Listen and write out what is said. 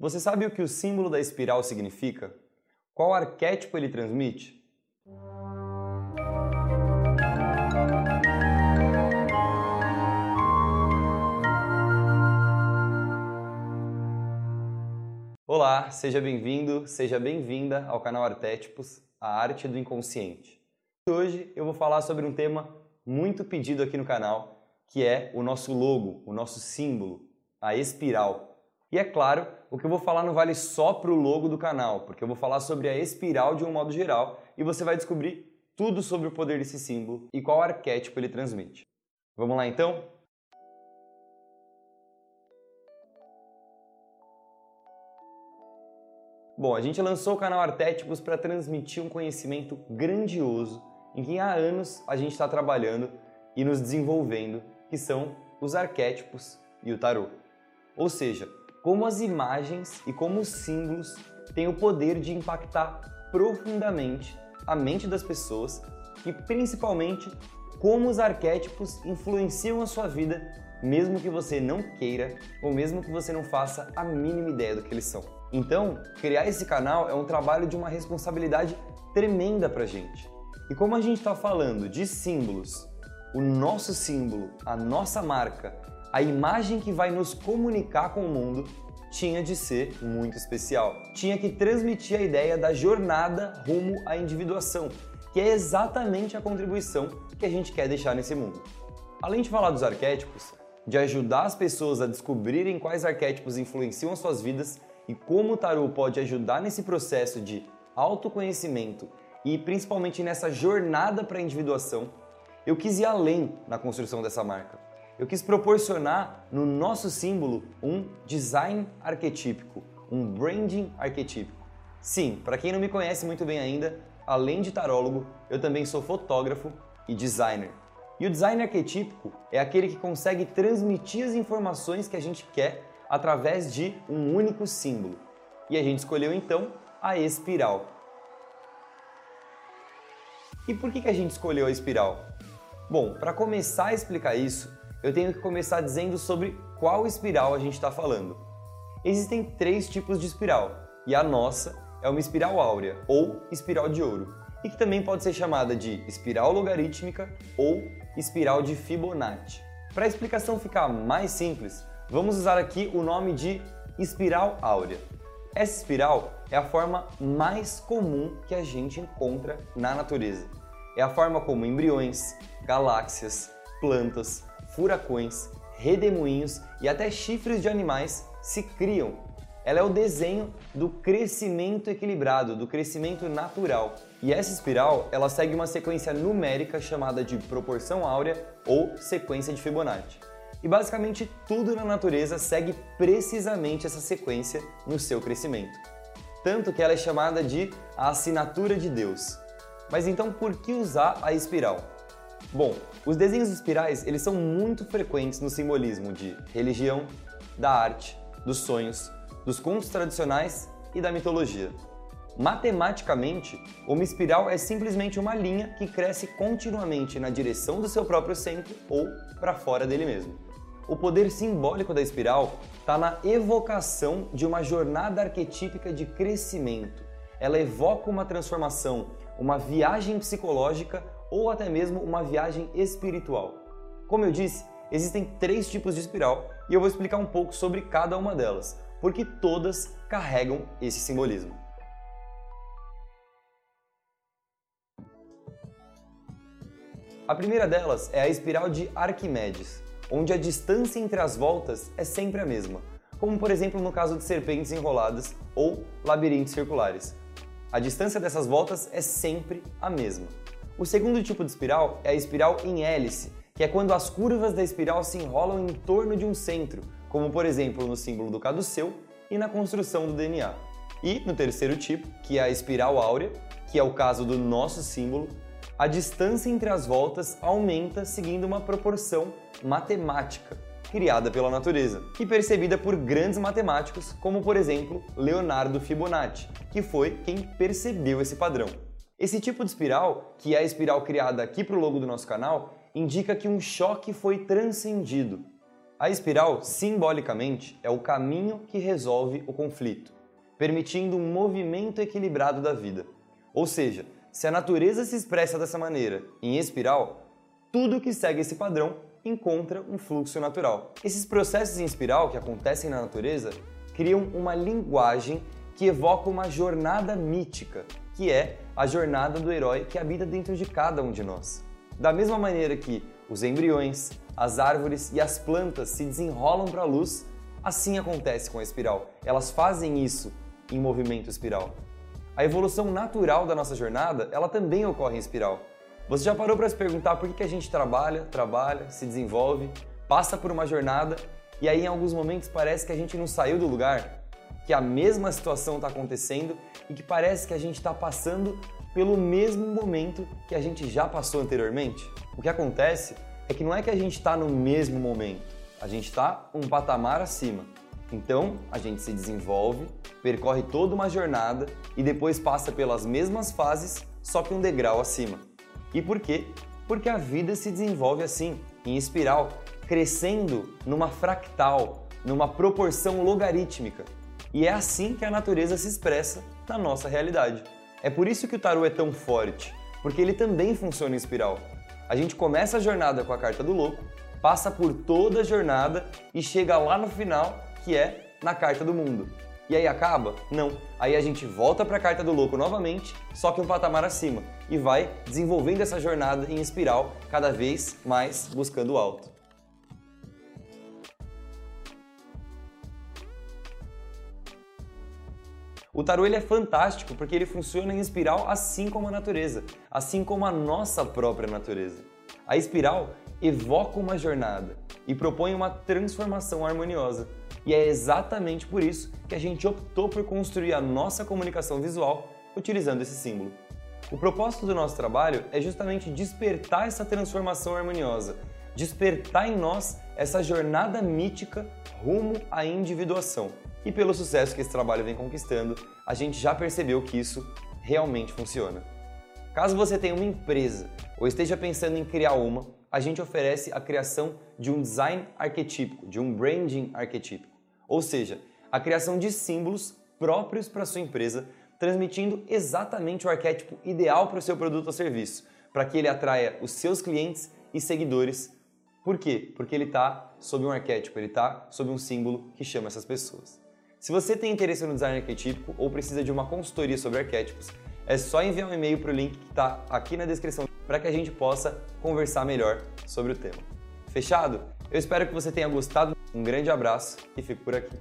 Você sabe o que o símbolo da espiral significa? Qual arquétipo ele transmite? Olá, seja bem-vindo, seja bem-vinda ao canal Arquétipos, a arte do inconsciente. Hoje eu vou falar sobre um tema muito pedido aqui no canal, que é o nosso logo, o nosso símbolo, a espiral. E é claro, o que eu vou falar não vale só para o logo do canal, porque eu vou falar sobre a espiral de um modo geral e você vai descobrir tudo sobre o poder desse símbolo e qual arquétipo ele transmite. Vamos lá então? Bom, a gente lançou o canal Arquétipos para transmitir um conhecimento grandioso em que há anos a gente está trabalhando e nos desenvolvendo, que são os arquétipos e o tarô. Ou seja, como as imagens e como os símbolos têm o poder de impactar profundamente a mente das pessoas e principalmente como os arquétipos influenciam a sua vida, mesmo que você não queira ou mesmo que você não faça a mínima ideia do que eles são. Então, criar esse canal é um trabalho de uma responsabilidade tremenda pra gente. E como a gente está falando de símbolos, o nosso símbolo, a nossa marca, a imagem que vai nos comunicar com o mundo tinha de ser muito especial. Tinha que transmitir a ideia da jornada rumo à individuação, que é exatamente a contribuição que a gente quer deixar nesse mundo. Além de falar dos arquétipos, de ajudar as pessoas a descobrirem quais arquétipos influenciam as suas vidas e como o tarot pode ajudar nesse processo de autoconhecimento e principalmente nessa jornada para a individuação, eu quis ir além na construção dessa marca eu quis proporcionar no nosso símbolo um design arquetípico, um branding arquetípico. Sim, para quem não me conhece muito bem ainda, além de tarólogo, eu também sou fotógrafo e designer. E o design arquetípico é aquele que consegue transmitir as informações que a gente quer através de um único símbolo. E a gente escolheu então a espiral. E por que, a gente escolheu a espiral? Bom, para começar a explicar isso, eu tenho que começar dizendo sobre qual espiral a gente está falando. Existem três tipos de espiral, e a nossa é uma espiral áurea ou espiral de ouro, e que também pode ser chamada de espiral logarítmica ou espiral de Fibonacci. Para a explicação ficar mais simples, vamos usar aqui o nome de espiral áurea. Essa espiral é a forma mais comum que a gente encontra na natureza. É a forma como embriões, galáxias, plantas, furacões, redemoinhos e até chifres de animais se criam. Ela é o desenho do crescimento equilibrado, do crescimento natural. E essa espiral, ela segue uma sequência numérica chamada de proporção áurea ou sequência de Fibonacci. E basicamente tudo na natureza segue precisamente essa sequência no seu crescimento. Tanto que ela é chamada de a assinatura de Deus. Mas então por que usar a espiral? Bom, os desenhos espirais eles são muito frequentes no simbolismo de religião, da arte, dos sonhos, dos contos tradicionais e da mitologia. Matematicamente, uma espiral é simplesmente uma linha que cresce continuamente na direção do seu próprio centro ou para fora dele mesmo. O poder simbólico da espiral está na evocação de uma jornada arquetípica de crescimento. Ela evoca uma transformação, uma viagem psicológica ou até mesmo uma viagem espiritual. Como eu disse, existem três tipos de espiral e eu vou explicar um pouco sobre cada uma delas, porque todas carregam esse simbolismo. A primeira delas é a espiral de Arquimedes, onde a distância entre as voltas é sempre a mesma, como por exemplo no caso de serpentes enroladas ou labirintos circulares. A distância dessas voltas é sempre a mesma. O segundo tipo de espiral é a espiral em hélice, que é quando as curvas da espiral se enrolam em torno de um centro, como por exemplo no símbolo do caduceu e na construção do DNA. E no terceiro tipo, que é a espiral áurea, que é o caso do nosso símbolo, a distância entre as voltas aumenta seguindo uma proporção matemática criada pela natureza e percebida por grandes matemáticos, como por exemplo Leonardo Fibonacci, que foi quem percebeu esse padrão. Esse tipo de espiral, que é a espiral criada aqui para o logo do nosso canal, indica que um choque foi transcendido. A espiral, simbolicamente, é o caminho que resolve o conflito, permitindo um movimento equilibrado da vida. Ou seja, se a natureza se expressa dessa maneira, em espiral, tudo que segue esse padrão encontra um fluxo natural. Esses processos em espiral que acontecem na natureza criam uma linguagem que evoca uma jornada mítica, que é a jornada do herói que habita dentro de cada um de nós. Da mesma maneira que os embriões, as árvores e as plantas se desenrolam para a luz, assim acontece com a espiral. Elas fazem isso em movimento espiral. A evolução natural da nossa jornada, ela também ocorre em espiral. Você já parou para se perguntar por que a gente trabalha, trabalha, se desenvolve, passa por uma jornada e aí em alguns momentos parece que a gente não saiu do lugar, que a mesma situação está acontecendo e que parece que a gente está passando pelo mesmo momento que a gente já passou anteriormente? O que acontece é que não é que a gente está no mesmo momento, a gente está um patamar acima. Então, a gente se desenvolve, percorre toda uma jornada e depois passa pelas mesmas fases, só que um degrau acima. E por quê? Porque a vida se desenvolve assim, em espiral, crescendo numa fractal, numa proporção logarítmica. E é assim que a natureza se expressa na nossa realidade. É por isso que o tarô é tão forte, porque ele também funciona em espiral. A gente começa a jornada com a carta do louco, passa por toda a jornada e chega lá no final, que é na carta do mundo. E aí acaba? Não. Aí a gente volta para a carta do louco novamente, só que um patamar acima, e vai desenvolvendo essa jornada em espiral, cada vez mais buscando o alto. O tarô ele é fantástico porque ele funciona em espiral assim como a natureza, assim como a nossa própria natureza. A espiral evoca uma jornada e propõe uma transformação harmoniosa. E é exatamente por isso que a gente optou por construir a nossa comunicação visual utilizando esse símbolo. O propósito do nosso trabalho é justamente despertar essa transformação harmoniosa, despertar em nós essa jornada mítica rumo à individuação. E pelo sucesso que esse trabalho vem conquistando, a gente já percebeu que isso realmente funciona. Caso você tenha uma empresa ou esteja pensando em criar uma, a gente oferece a criação de um design arquetípico, de um branding arquetípico. Ou seja, a criação de símbolos próprios para sua empresa, transmitindo exatamente o arquétipo ideal para o seu produto ou serviço, para que ele atraia os seus clientes e seguidores. Por quê? Porque ele está sob um arquétipo, ele está sob um símbolo que chama essas pessoas. Se você tem interesse no design arquetípico ou precisa de uma consultoria sobre arquétipos, é só enviar um e-mail para o link que está aqui na descrição para que a gente possa conversar melhor sobre o tema. Fechado? Eu espero que você tenha gostado. Um grande abraço e fico por aqui.